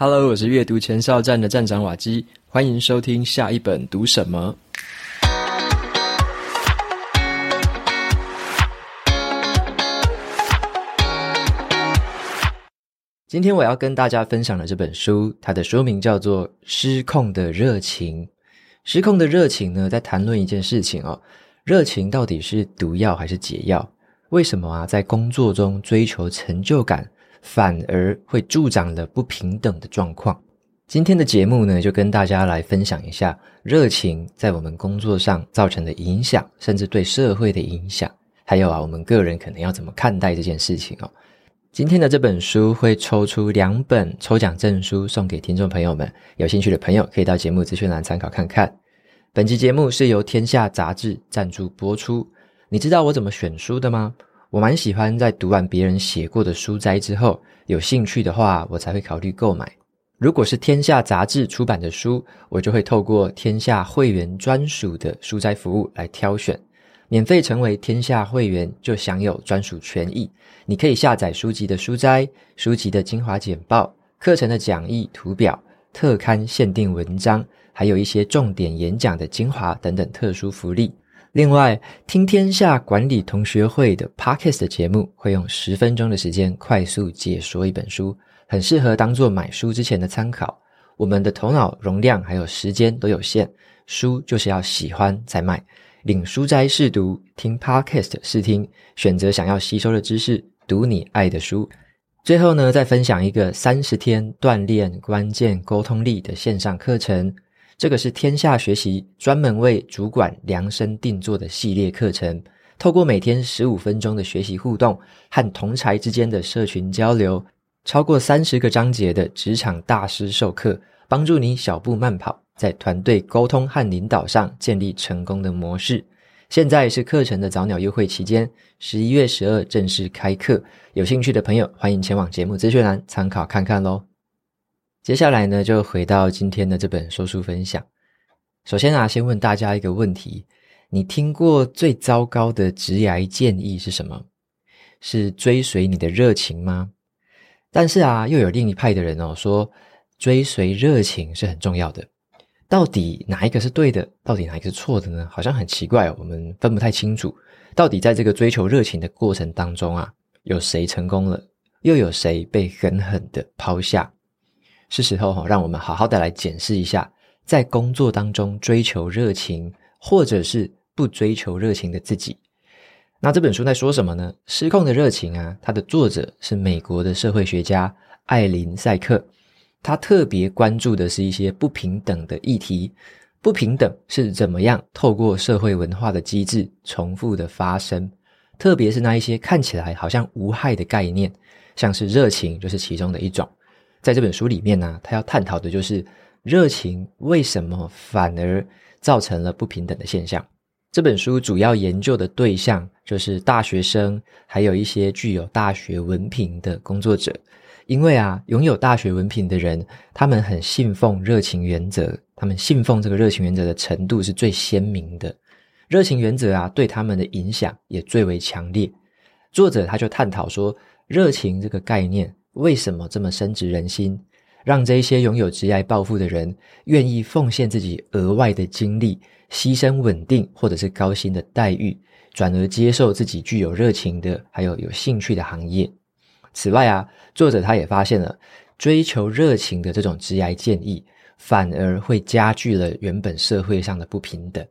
Hello，我是阅读前哨站的站长瓦基，欢迎收听下一本读什么。今天我要跟大家分享的这本书，它的书名叫做《失控的热情》。失控的热情呢，在谈论一件事情哦，热情到底是毒药还是解药？为什么啊，在工作中追求成就感，反而会助长了不平等的状况？今天的节目呢，就跟大家来分享一下热情在我们工作上造成的影响，甚至对社会的影响，还有啊，我们个人可能要怎么看待这件事情哦。今天的这本书会抽出两本抽奖证书送给听众朋友们，有兴趣的朋友可以到节目资讯栏参考看看。本期节目是由天下杂志赞助播出。你知道我怎么选书的吗？我蛮喜欢在读完别人写过的书摘之后，有兴趣的话，我才会考虑购买。如果是天下杂志出版的书，我就会透过天下会员专属的书摘服务来挑选。免费成为天下会员，就享有专属权益。你可以下载书籍的书摘、书籍的精华简报、课程的讲义图表、特刊限定文章，还有一些重点演讲的精华等等特殊福利。另外，听天下管理同学会的 Podcast 的节目，会用十分钟的时间快速解说一本书，很适合当做买书之前的参考。我们的头脑容量还有时间都有限，书就是要喜欢才买。领书斋试读，听 Podcast 试听，选择想要吸收的知识，读你爱的书。最后呢，再分享一个三十天锻炼关键沟通力的线上课程。这个是天下学习专门为主管量身定做的系列课程。透过每天十五分钟的学习互动和同才之间的社群交流，超过三十个章节的职场大师授课，帮助你小步慢跑。在团队沟通和领导上建立成功的模式。现在是课程的早鸟优惠期间，十一月十二正式开课。有兴趣的朋友，欢迎前往节目资讯栏参考看看喽。接下来呢，就回到今天的这本说书分享。首先啊，先问大家一个问题：你听过最糟糕的职涯建议是什么？是追随你的热情吗？但是啊，又有另一派的人哦，说追随热情是很重要的。到底哪一个是对的？到底哪一个是错的呢？好像很奇怪哦，我们分不太清楚。到底在这个追求热情的过程当中啊，有谁成功了，又有谁被狠狠的抛下？是时候哈，让我们好好的来检视一下，在工作当中追求热情，或者是不追求热情的自己。那这本书在说什么呢？失控的热情啊，它的作者是美国的社会学家艾琳·赛克。他特别关注的是一些不平等的议题，不平等是怎么样透过社会文化的机制重复的发生，特别是那一些看起来好像无害的概念，像是热情就是其中的一种。在这本书里面呢，他要探讨的就是热情为什么反而造成了不平等的现象。这本书主要研究的对象就是大学生，还有一些具有大学文凭的工作者。因为啊，拥有大学文凭的人，他们很信奉热情原则，他们信奉这个热情原则的程度是最鲜明的。热情原则啊，对他们的影响也最为强烈。作者他就探讨说，热情这个概念为什么这么深植人心，让这一些拥有职业抱负的人愿意奉献自己额外的精力，牺牲稳定或者是高薪的待遇，转而接受自己具有热情的还有有兴趣的行业。此外啊，作者他也发现了，追求热情的这种职业建议，反而会加剧了原本社会上的不平等，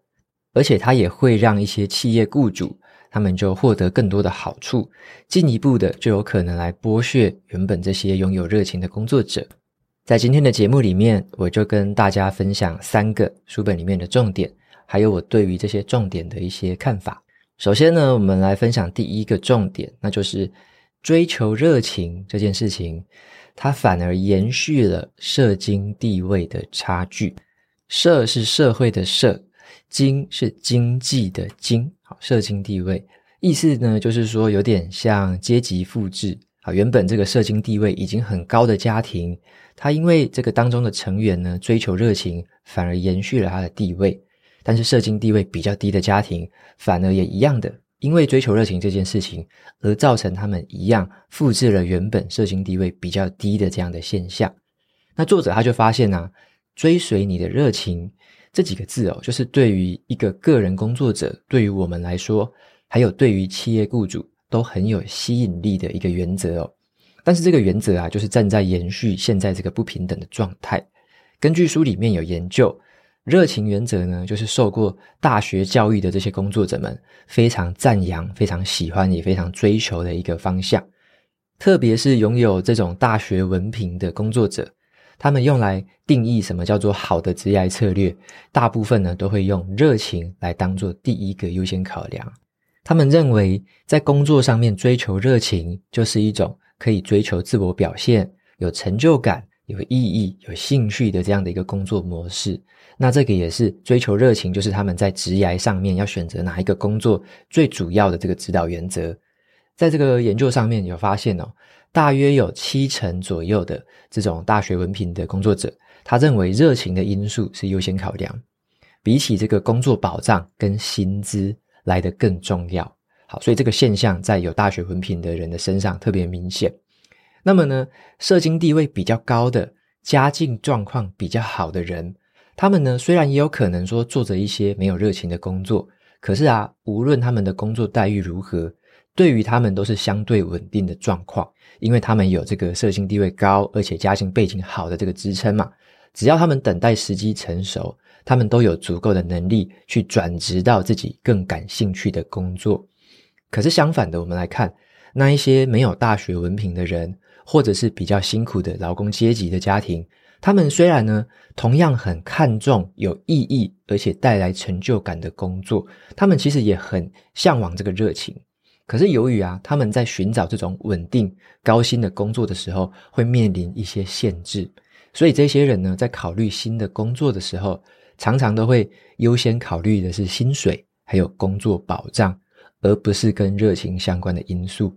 而且它也会让一些企业雇主他们就获得更多的好处，进一步的就有可能来剥削原本这些拥有热情的工作者。在今天的节目里面，我就跟大家分享三个书本里面的重点，还有我对于这些重点的一些看法。首先呢，我们来分享第一个重点，那就是。追求热情这件事情，它反而延续了社经地位的差距。社是社会的社，经是经济的经。好，社经地位意思呢，就是说有点像阶级复制。好，原本这个社经地位已经很高的家庭，他因为这个当中的成员呢追求热情，反而延续了他的地位。但是社经地位比较低的家庭，反而也一样的。因为追求热情这件事情，而造成他们一样复制了原本社经地位比较低的这样的现象。那作者他就发现啊，追随你的热情这几个字哦，就是对于一个个人工作者，对于我们来说，还有对于企业雇主都很有吸引力的一个原则哦。但是这个原则啊，就是站在延续现在这个不平等的状态。根据书里面有研究，热情原则呢，就是受过大学教育的这些工作者们非常赞扬、非常喜欢、也非常追求的一个方向。特别是拥有这种大学文凭的工作者，他们用来定义什么叫做好的职业策略，大部分呢都会用热情来当做第一个优先考量。他们认为，在工作上面追求热情，就是一种可以追求自我表现、有成就感、有意义、有兴趣的这样的一个工作模式。那这个也是追求热情，就是他们在职涯上面要选择哪一个工作最主要的这个指导原则。在这个研究上面有发现哦，大约有七成左右的这种大学文凭的工作者，他认为热情的因素是优先考量，比起这个工作保障跟薪资来得更重要。好，所以这个现象在有大学文凭的人的身上特别明显。那么呢，社经地位比较高的、家境状况比较好的人，他们呢，虽然也有可能说做着一些没有热情的工作，可是啊，无论他们的工作待遇如何，对于他们都是相对稳定的状况，因为他们有这个社经地位高，而且家境背景好的这个支撑嘛。只要他们等待时机成熟，他们都有足够的能力去转职到自己更感兴趣的工作。可是相反的，我们来看那一些没有大学文凭的人，或者是比较辛苦的劳工阶级的家庭，他们虽然呢，同样很看重有意义而且带来成就感的工作，他们其实也很向往这个热情。可是由于啊，他们在寻找这种稳定高薪的工作的时候，会面临一些限制，所以这些人呢，在考虑新的工作的时候，常常都会优先考虑的是薪水，还有工作保障。而不是跟热情相关的因素，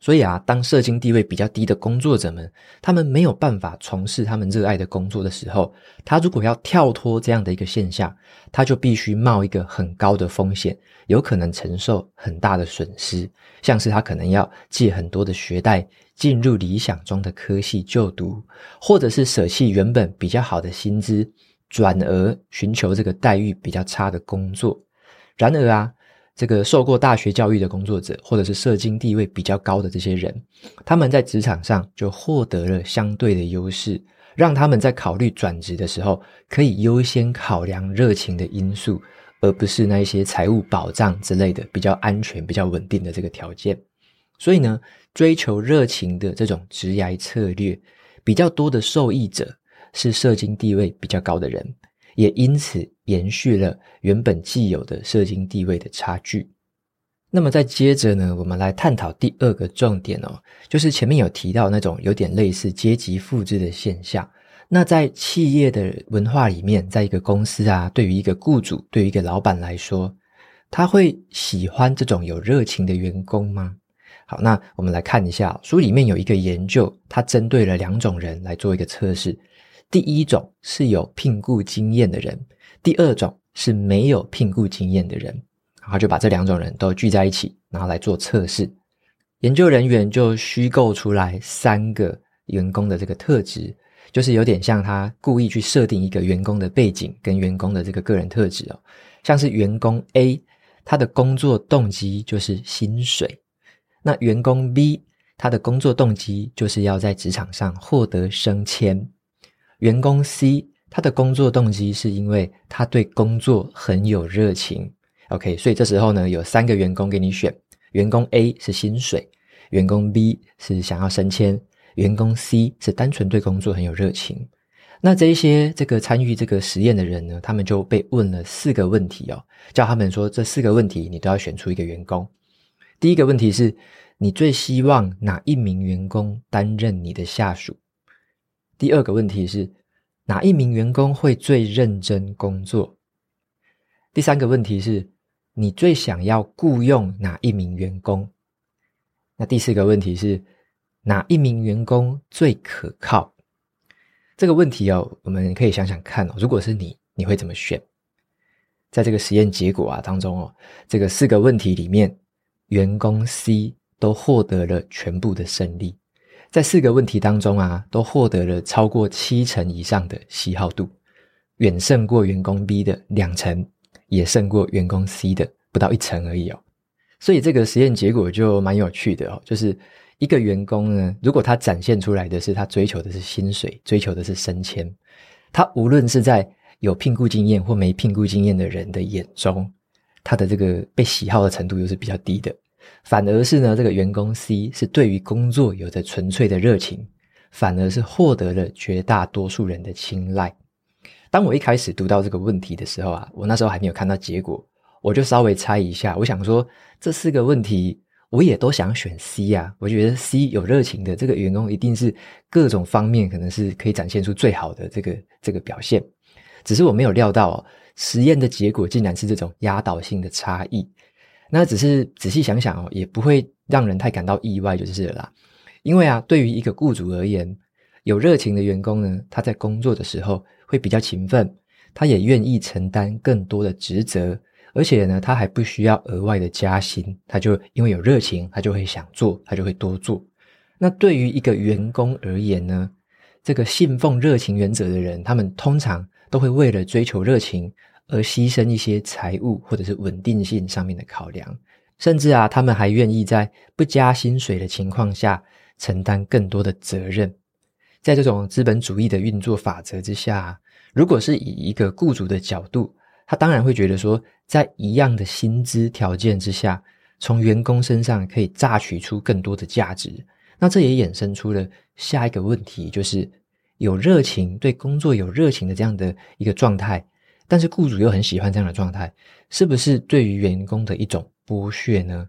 所以啊，当社经地位比较低的工作者们，他们没有办法从事他们热爱的工作的时候，他如果要跳脱这样的一个现象，他就必须冒一个很高的风险，有可能承受很大的损失，像是他可能要借很多的学贷进入理想中的科系就读，或者是舍弃原本比较好的薪资，转而寻求这个待遇比较差的工作。然而啊，这个受过大学教育的工作者，或者是社经地位比较高的这些人，他们在职场上就获得了相对的优势，让他们在考虑转职的时候，可以优先考量热情的因素，而不是那一些财务保障之类的比较安全、比较稳定的这个条件。所以呢，追求热情的这种职涯策略，比较多的受益者是社经地位比较高的人。也因此延续了原本既有的社经地位的差距。那么再接着呢，我们来探讨第二个重点哦，就是前面有提到那种有点类似阶级复制的现象。那在企业的文化里面，在一个公司啊，对于一个雇主，对于一个老板来说，他会喜欢这种有热情的员工吗？好，那我们来看一下书里面有一个研究，它针对了两种人来做一个测试。第一种是有聘雇经验的人，第二种是没有聘雇经验的人，然后就把这两种人都聚在一起，然后来做测试。研究人员就虚构出来三个员工的这个特质，就是有点像他故意去设定一个员工的背景跟员工的这个个人特质哦，像是员工 A，他的工作动机就是薪水，那员工 B，他的工作动机就是要在职场上获得升迁。员工 C，他的工作动机是因为他对工作很有热情。OK，所以这时候呢，有三个员工给你选：员工 A 是薪水，员工 B 是想要升迁，员工 C 是单纯对工作很有热情。那这一些这个参与这个实验的人呢，他们就被问了四个问题哦，叫他们说这四个问题你都要选出一个员工。第一个问题是，你最希望哪一名员工担任你的下属？第二个问题是，哪一名员工会最认真工作？第三个问题是，你最想要雇佣哪一名员工？那第四个问题是，哪一名员工最可靠？这个问题哦，我们可以想想看哦，如果是你，你会怎么选？在这个实验结果啊当中哦，这个四个问题里面，员工 C 都获得了全部的胜利。在四个问题当中啊，都获得了超过七成以上的喜好度，远胜过员工 B 的两成，也胜过员工 C 的不到一成而已哦。所以这个实验结果就蛮有趣的哦，就是一个员工呢，如果他展现出来的是他追求的是薪水，追求的是升迁，他无论是在有聘雇经验或没聘雇经验的人的眼中，他的这个被喜好的程度又是比较低的。反而是呢，这个员工 C 是对于工作有着纯粹的热情，反而是获得了绝大多数人的青睐。当我一开始读到这个问题的时候啊，我那时候还没有看到结果，我就稍微猜一下，我想说这四个问题我也都想选 C 啊，我觉得 C 有热情的这个员工一定是各种方面可能是可以展现出最好的这个这个表现，只是我没有料到哦，实验的结果竟然是这种压倒性的差异。那只是仔细想想哦，也不会让人太感到意外就是了啦。因为啊，对于一个雇主而言，有热情的员工呢，他在工作的时候会比较勤奋，他也愿意承担更多的职责，而且呢，他还不需要额外的加薪，他就因为有热情，他就会想做，他就会多做。那对于一个员工而言呢，这个信奉热情原则的人，他们通常都会为了追求热情，而牺牲一些财务或者是稳定性上面的考量，甚至啊，他们还愿意在不加薪水的情况下承担更多的责任。在这种资本主义的运作法则之下，如果是以一个雇主的角度，他当然会觉得说，在一样的薪资条件之下，从员工身上可以榨取出更多的价值。那这也衍生出了下一个问题，就是有热情，对工作有热情的这样的一个状态。但是雇主又很喜欢这样的状态，是不是对于员工的一种剥削呢？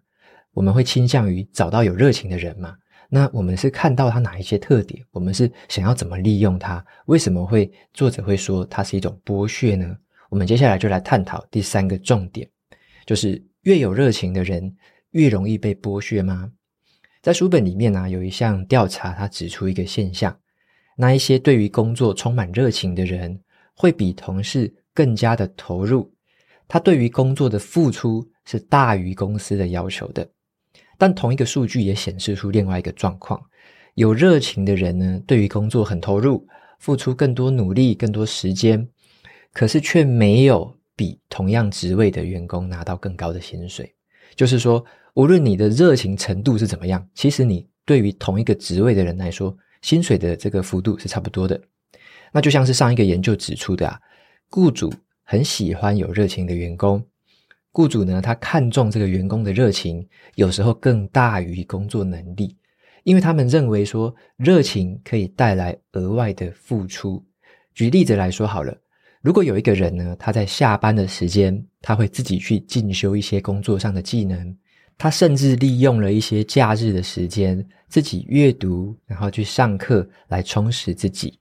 我们会倾向于找到有热情的人嘛？那我们是看到他哪一些特点？我们是想要怎么利用他？为什么会作者会说他是一种剥削呢？我们接下来就来探讨第三个重点，就是越有热情的人越容易被剥削吗？在书本里面呢、有一项调查，他指出一个现象：那一些对于工作充满热情的人，会比同事更加的投入，他对于工作的付出是大于公司的要求的。但同一个数据也显示出另外一个状况：有热情的人呢，对于工作很投入，付出更多努力、更多时间，可是却没有比同样职位的员工拿到更高的薪水。就是说，无论你的热情程度是怎么样，其实你对于同一个职位的人来说，薪水的这个幅度是差不多的。那就像是上一个研究指出的啊。雇主很喜欢有热情的员工，雇主呢，他看重这个员工的热情，有时候更大于工作能力，因为他们认为说热情可以带来额外的付出。举例子来说好了，如果有一个人呢，他在下班的时间，他会自己去进修一些工作上的技能，他甚至利用了一些假日的时间，自己阅读，然后去上课来充实自己。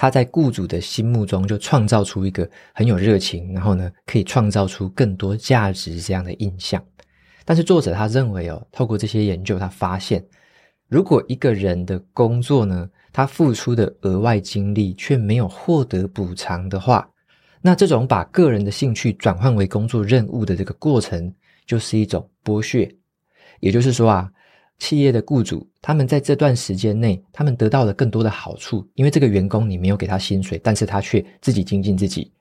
他在雇主的心目中就创造出一个很有热情，然后呢，可以创造出更多价值这样的印象。但是作者他认为哦，透过这些研究，他发现，如果一个人的工作呢，他付出的额外精力却没有获得补偿的话，那这种把个人的兴趣转换为工作任务的这个过程，就是一种剥削。也就是说啊。企业的雇主，他们在这段时间内，他们得到了更多的好处，因为这个员工你没有给他薪水，但是他却自己精进自己，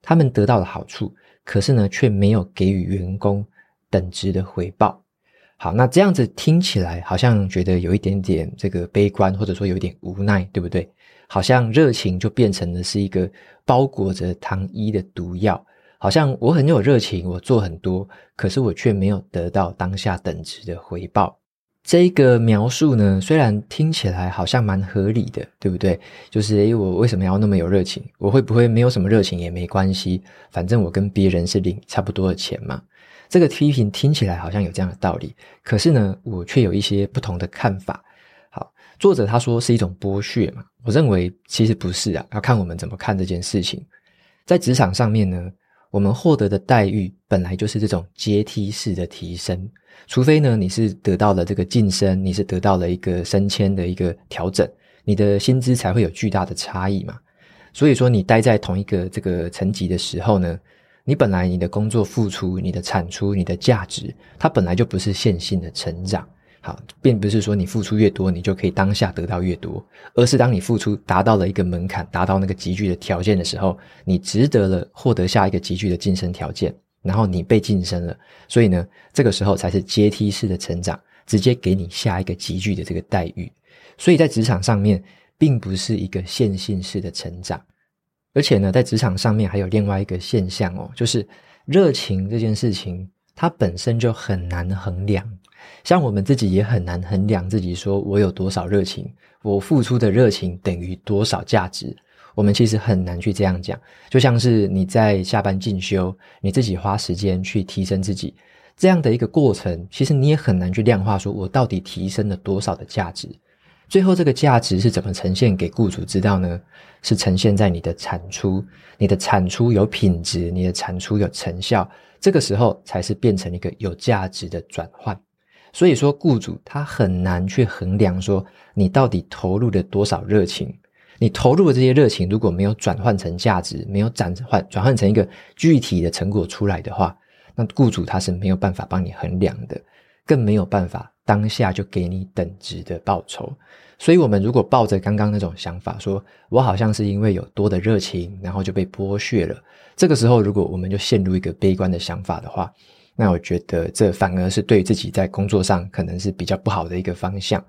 他们得到了好处，可是呢，却没有给予员工等值的回报。好，那这样子听起来好像觉得有一点点这个悲观，或者说有点无奈，对不对？好像热情就变成了是一个包裹着糖衣的毒药，好像我很有热情，我做很多，可是我却没有得到当下等值的回报。这个描述呢，虽然听起来好像蛮合理的，对不对？就是诶，我为什么要那么有热情？我会不会没有什么热情也没关系？反正我跟别人是领差不多的钱嘛。这个批评听起来好像有这样的道理，可是呢，我却有一些不同的看法。好，作者他说是一种剥削嘛，我认为其实不是啊，要看我们怎么看这件事情。在职场上面呢，我们获得的待遇本来就是这种阶梯式的提升。除非呢，你是得到了这个晋升，你是得到了一个升迁的一个调整，你的薪资才会有巨大的差异嘛。所以说，你待在同一个这个层级的时候呢，你本来你的工作付出、你的产出、你的价值，它本来就不是线性的成长。好，并不是说你付出越多，你就可以当下得到越多，而是当你付出达到了一个门槛，达到那个级距的条件的时候，你值得了获得下一个级距的晋升条件，然后你被晋升了，所以呢，这个时候才是阶梯式的成长，直接给你下一个级距的这个待遇。所以在职场上面，并不是一个线性式的成长，而且呢，在职场上面还有另外一个现象哦，就是热情这件事情，它本身就很难衡量。像我们自己也很难衡量自己，说我有多少热情，我付出的热情等于多少价值。我们其实很难去这样讲。就像是你在下班进修，你自己花时间去提升自己这样的一个过程，其实你也很难去量化，说我到底提升了多少的价值。最后，这个价值是怎么呈现给雇主知道呢？是呈现在你的产出，你的产出有品质，你的产出有成效，这个时候才是变成一个有价值的转换。所以说，雇主他很难去衡量说你到底投入了多少热情，你投入的这些热情如果没有转换成价值，没有转换转换成一个具体的成果出来的话，那雇主他是没有办法帮你衡量的，更没有办法当下就给你等值的报酬。所以，我们如果抱着刚刚那种想法，说我好像是因为有多的热情，然后就被剥削了，这个时候，如果我们就陷入一个悲观的想法的话，那我觉得这反而是对自己在工作上可能是比较不好的一个方向。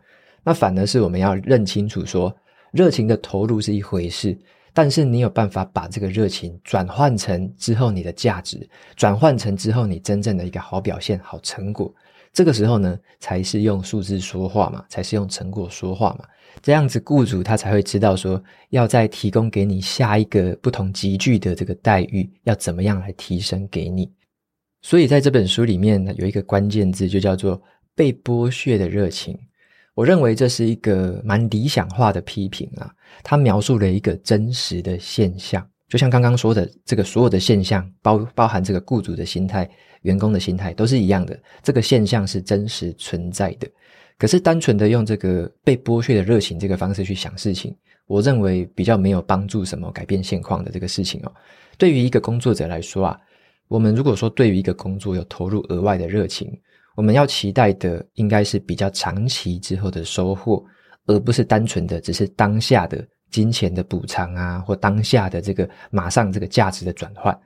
那反而是我们要认清楚说，热情的投入是一回事，但是你有办法把这个热情转换成之后你的价值，转换成之后你真正的一个好表现、好成果。这个时候呢，才是用数字说话嘛，才是用成果说话嘛。这样子，雇主他才会知道说，要再提供给你下一个不同级距的这个待遇，要怎么样来提升给你。所以在这本书里面呢，有一个关键字，就叫做“被剥削的热情”。我认为这是一个蛮理想化的批评啊，它描述了一个真实的现象。就像刚刚说的，这个所有的现象，包包含这个雇主的心态、员工的心态，都是一样的。这个现象是真实存在的。可是单纯的用这个被剥削的热情这个方式去想事情，我认为比较没有帮助什么改变现况的这个事情哦。对于一个工作者来说啊。我们如果说对于一个工作有投入额外的热情，我们要期待的应该是比较长期之后的收获，而不是单纯的只是当下的金钱的补偿啊，或当下的这个马上这个价值的转换。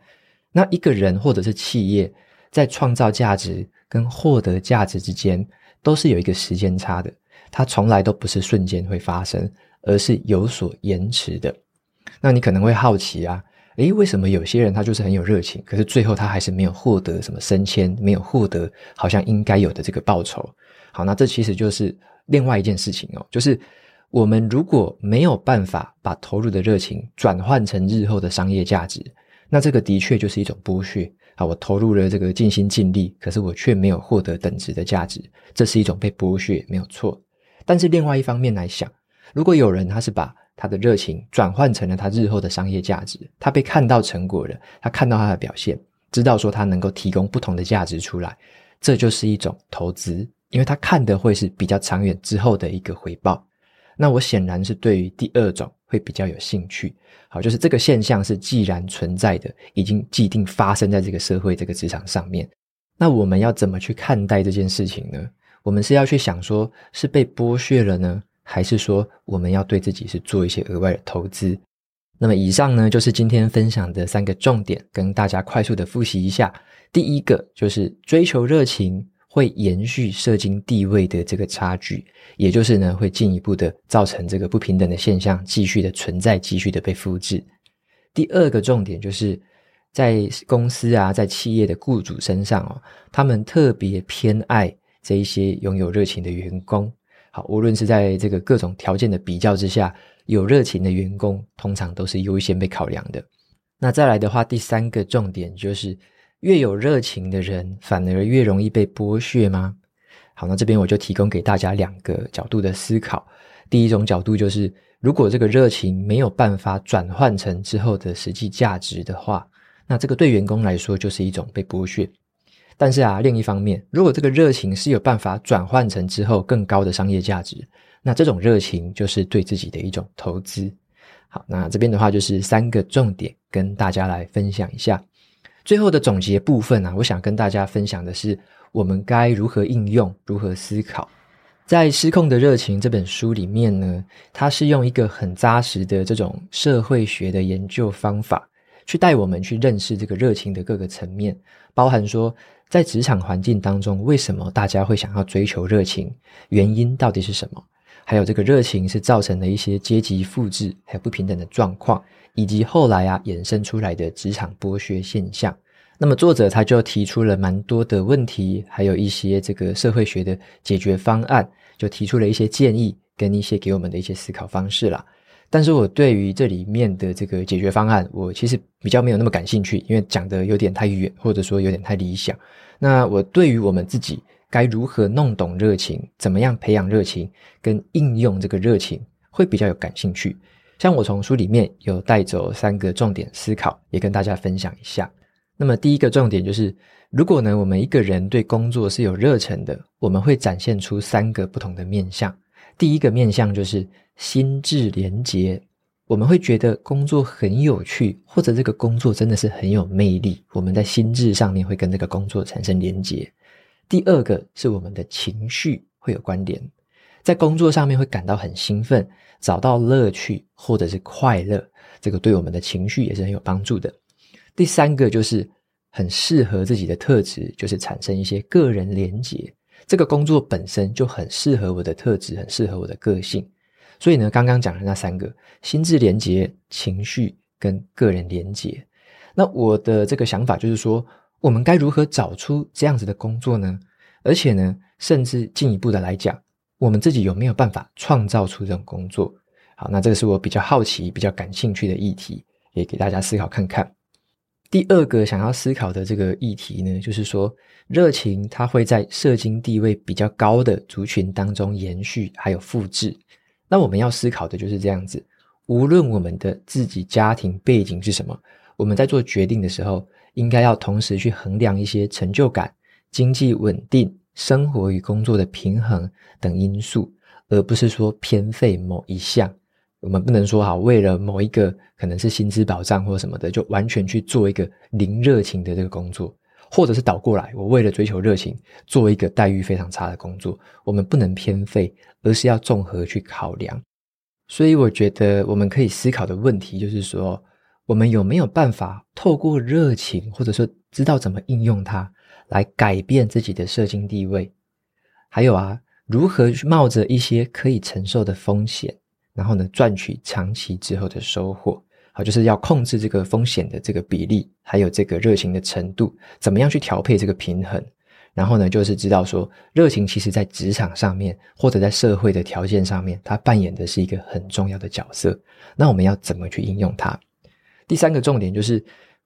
那一个人或者是企业在创造价值跟获得价值之间，都是有一个时间差的，它从来都不是瞬间会发生，而是有所延迟的。那你可能会好奇啊。诶，为什么有些人他就是很有热情，可是最后他还是没有获得什么升迁，没有获得好像应该有的这个报酬？好，那这其实就是另外一件事情哦，就是我们如果没有办法把投入的热情转换成日后的商业价值，那这个的确就是一种剥削啊！我投入了这个尽心尽力，可是我却没有获得等值的价值，这是一种被剥削，没有错。但是另外一方面来想，如果有人他是把他的热情转换成了他日后的商业价值，他被看到成果了，他看到他的表现，知道说他能够提供不同的价值出来，这就是一种投资，因为他看的会是比较长远之后的一个回报。那我显然是对于第二种会比较有兴趣。好，就是这个现象是既然存在的，已经既定发生在这个社会这个职场上面，那我们要怎么去看待这件事情呢？我们是要去想说，是被剥削了呢？还是说我们要对自己是做一些额外的投资？那么以上呢，就是今天分享的三个重点，跟大家快速的复习一下。第一个就是追求热情会延续社经地位的这个差距，也就是呢会进一步的造成这个不平等的现象继续的存在，继续的被复制。第二个重点就是在公司啊，在企业的雇主身上哦，他们特别偏爱这一些拥有热情的员工。好，无论是在这个各种条件的比较之下，有热情的员工通常都是优先被考量的。那再来的话，第三个重点就是，越有热情的人反而越容易被剥削吗？好，那这边我就提供给大家两个角度的思考。第一种角度就是，如果这个热情没有办法转换成之后的实际价值的话，那这个对员工来说就是一种被剥削。但是啊，另一方面，如果这个热情是有办法转换成之后更高的商业价值，那这种热情就是对自己的一种投资。好，那这边的话就是三个重点跟大家来分享一下。最后的总结部分啊，我想跟大家分享的是，我们该如何应用、如何思考。在《失控的热情》这本书里面呢，它是用一个很扎实的这种社会学的研究方法，去带我们去认识这个热情的各个层面，包含说在职场环境当中，为什么大家会想要追求热情，原因到底是什么？还有这个热情是造成了一些阶级复制还有不平等的状况，以及后来啊衍生出来的职场剥削现象。那么作者他就提出了蛮多的问题，还有一些这个社会学的解决方案，就提出了一些建议跟一些给我们的一些思考方式啦。但是我对于这里面的这个解决方案，我其实比较没有那么感兴趣，因为讲得有点太远，或者说有点太理想。那我对于我们自己该如何弄懂热情，怎么样培养热情，跟应用这个热情，会比较有感兴趣。像我从书里面有带走三个重点思考，也跟大家分享一下。那么第一个重点就是，如果呢，我们一个人对工作是有热忱的，我们会展现出三个不同的面向。第一个面向就是心智连结，我们会觉得工作很有趣，或者这个工作真的是很有魅力，我们在心智上面会跟这个工作产生连结。第二个是我们的情绪会有关联，在工作上面会感到很兴奋，找到乐趣或者是快乐，这个对我们的情绪也是很有帮助的。第三个就是很适合自己的特质，就是产生一些个人连结。这个工作本身就很适合我的特质，很适合我的个性。所以呢，刚刚讲的那三个：心智连结、情绪跟个人连结。那我的这个想法就是说，我们该如何找出这样子的工作呢？而且呢，甚至进一步的来讲，我们自己有没有办法创造出这种工作？好，那这个是我比较好奇、比较感兴趣的议题，也给大家思考看看。第二个想要思考的这个议题呢，就是说热情它会在社经地位比较高的族群当中延续还有复制。那我们要思考的就是这样子，无论我们的自己家庭背景是什么，我们在做决定的时候，应该要同时去衡量一些成就感、经济稳定、生活与工作的平衡等因素，而不是说偏废某一项。我们不能说好，为了某一个可能是薪资保障或什么的，就完全去做一个零热情的这个工作，或者是倒过来，我为了追求热情，做一个待遇非常差的工作。我们不能偏废，而是要综合去考量。所以，我觉得我们可以思考的问题就是说，我们有没有办法透过热情，或者说知道怎么应用它，来改变自己的社经地位？还有啊，如何去冒着一些可以承受的风险？然后呢，赚取长期之后的收获，好，就是要控制这个风险的这个比例，还有这个热情的程度，怎么样去调配这个平衡？然后呢，就是知道说，热情其实在职场上面，或者在社会的条件上面，它扮演的是一个很重要的角色。那我们要怎么去应用它？第三个重点就是，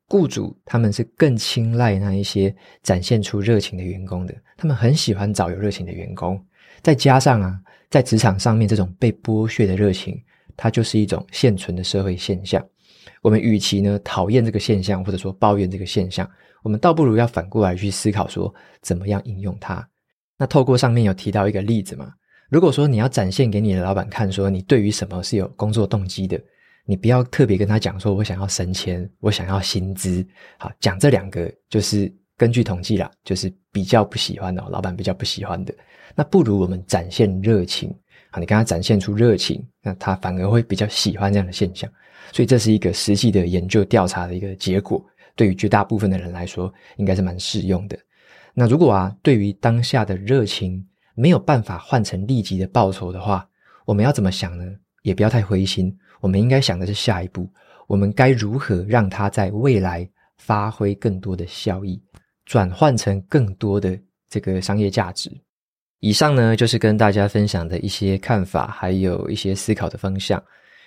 雇主他们是更青睐那一些展现出热情的员工的，他们很喜欢找有热情的员工，再加上啊。在职场上面，这种被剥削的热情，它就是一种现存的社会现象。我们与其呢讨厌这个现象，或者说抱怨这个现象，我们倒不如要反过来去思考说，怎么样应用它。那透过上面有提到一个例子嘛，如果说你要展现给你的老板看，说你对于什么是有工作动机的，你不要特别跟他讲说，我想要升迁，我想要薪资。好，讲这两个就是根据统计啦，就是比较不喜欢的，老板比较不喜欢的。那不如我们展现热情啊！你跟他展现出热情，那他反而会比较喜欢这样的现象。所以这是一个实际的研究调查的一个结果，对于绝大部分的人来说，应该是蛮适用的。那如果啊，对于当下的热情没有办法换成立即的报酬的话，我们要怎么想呢？也不要太灰心，我们应该想的是下一步，我们该如何让它在未来发挥更多的效益，转换成更多的这个商业价值。以上呢，就是跟大家分享的一些看法，还有一些思考的方向。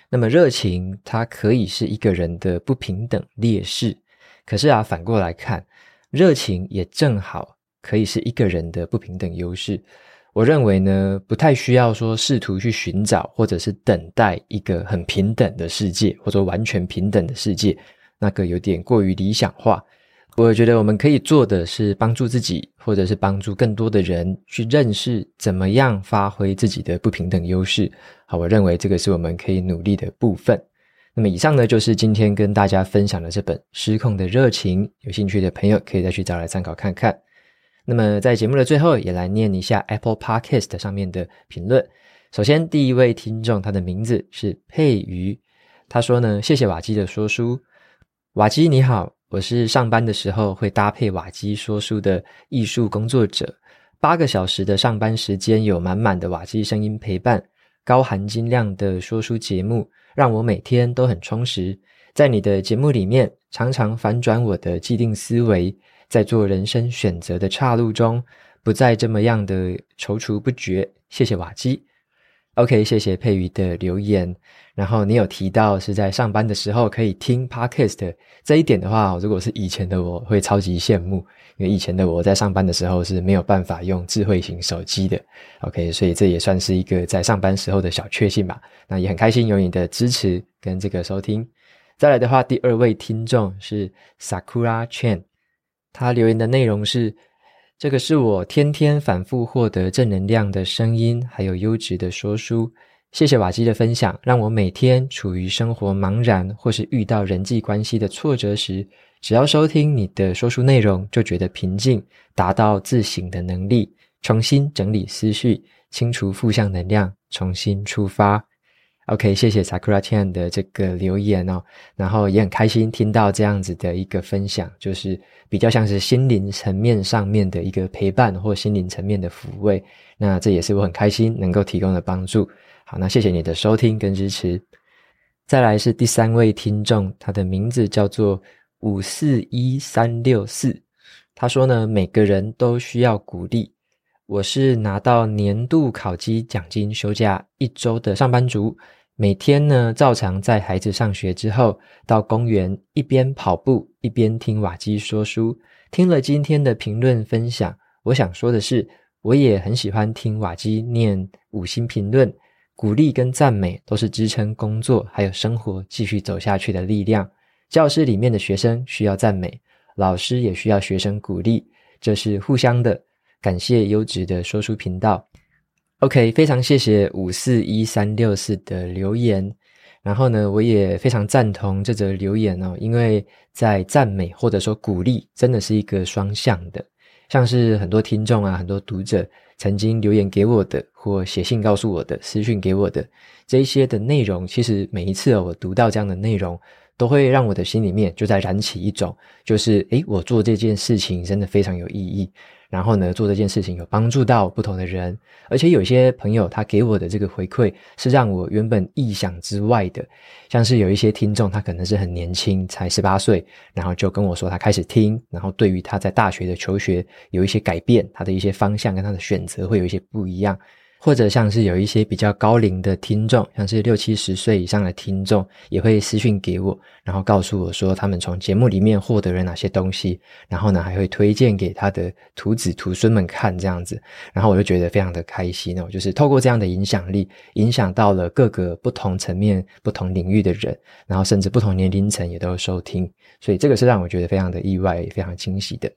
那么，热情它可以是一个人的不平等劣势，可是啊，反过来看，热情也正好可以是一个人的不平等优势。我认为呢，不太需要说试图去寻找或者是等待一个很平等的世界，或者完全平等的世界，那个有点过于理想化。我觉得我们可以做的是帮助自己，或者是帮助更多的人去认识怎么样发挥自己的不平等优势。好，我认为这个是我们可以努力的部分。那么以上呢，就是今天跟大家分享的这本《失控的热情》，有兴趣的朋友可以再去找来参考看看。那么在节目的最后，也来念一下 Apple Podcast 上面的评论。首先，第一位听众，他的名字是佩瑜，他说呢：“谢谢瓦基的说书，瓦基你好，我是上班的时候会搭配瓦基说书的艺术工作者。八个小时的上班时间，有满满的瓦基声音陪伴，高含金量的说书节目，让我每天都很充实。在你的节目里面，常常反转我的既定思维。”在做人生选择的岔路中，不再这么样的踌躇不决。谢谢瓦基，OK，谢谢佩瑜的留言。然后你有提到是在上班的时候可以听 Podcast 这一点的话，如果是以前的我会超级羡慕，因为以前的我在上班的时候是没有办法用智慧型手机的。OK，所以这也算是一个在上班时候的小确幸吧。那也很开心有你的支持跟这个收听。再来的话，第二位听众是 Sakura Chen。他留言的内容是：这个是我天天反复获得正能量的声音，还有优质的说书。谢谢瓦基的分享，让我每天处于生活茫然或是遇到人际关系的挫折时，只要收听你的说书内容，就觉得平静，达到自省的能力，重新整理思绪，清除负向能量，重新出发。OK，谢谢 Sakura Chan 的这个留言哦，然后也很开心听到这样子的一个分享，就是比较像是心灵层面上面的一个陪伴或心灵层面的抚慰，那这也是我很开心能够提供的帮助。好，那谢谢你的收听跟支持。再来是第三位听众，他的名字叫做五四一三六四，他说呢，每个人都需要鼓励。我是拿到年度考绩奖金休假一周的上班族，每天呢照常在孩子上学之后，到公园一边跑步一边听瓦基说书。听了今天的评论分享，我想说的是，我也很喜欢听瓦基念五星评论，鼓励跟赞美都是支撑工作还有生活继续走下去的力量。教室里面的学生需要赞美，老师也需要学生鼓励，这是互相的。感谢优质的说书频道，OK，非常谢谢五四一三六四的留言。然后呢，我也非常赞同这则留言哦，因为在赞美或者说鼓励，真的是一个双向的。像是很多听众啊，很多读者曾经留言给我的，或写信告诉我的，私讯给我的这一些的内容，其实每一次，我读到这样的内容，都会让我的心里面就在燃起一种，就是诶，我做这件事情真的非常有意义。然后呢，做这件事情有帮助到不同的人，而且有些朋友他给我的这个回馈是让我原本意想之外的，像是有一些听众他可能是很年轻，才十八岁，然后就跟我说他开始听，然后对于他在大学的求学有一些改变，他的一些方向跟他的选择会有一些不一样。或者像是有一些比较高龄的听众，像是六七十岁以上的听众，也会私讯给我，然后告诉我说他们从节目里面获得了哪些东西，然后呢还会推荐给他的徒子徒孙们看这样子，然后我就觉得非常的开心哦，就是透过这样的影响力，影响到了各个不同层面、不同领域的人，然后甚至不同年龄层也都收听，所以这个是让我觉得非常的意外、也非常惊喜的。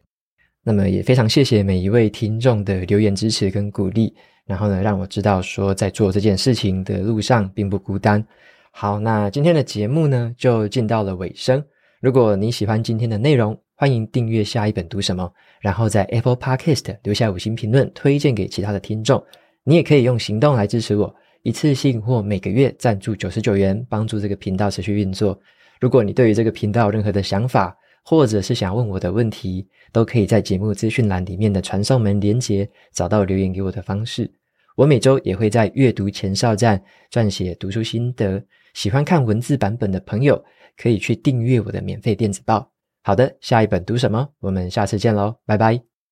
那么也非常谢谢每一位听众的留言支持跟鼓励。然后呢，让我知道说在做这件事情的路上并不孤单。好，那今天的节目呢就进到了尾声。如果你喜欢今天的内容，欢迎订阅下一本读什么，然后在 Apple Podcast 留下五星评论，推荐给其他的听众。你也可以用行动来支持我，一次性或每个月赞助九十九元，帮助这个频道持续运作。如果你对于这个频道有任何的想法，或者是想问我的问题，都可以在节目资讯栏里面的传送门连接找到留言给我的方式。我每周也会在阅读前哨站撰写读书心得，喜欢看文字版本的朋友可以去订阅我的免费电子报。好的，下一本读什么？我们下次见喽，拜拜。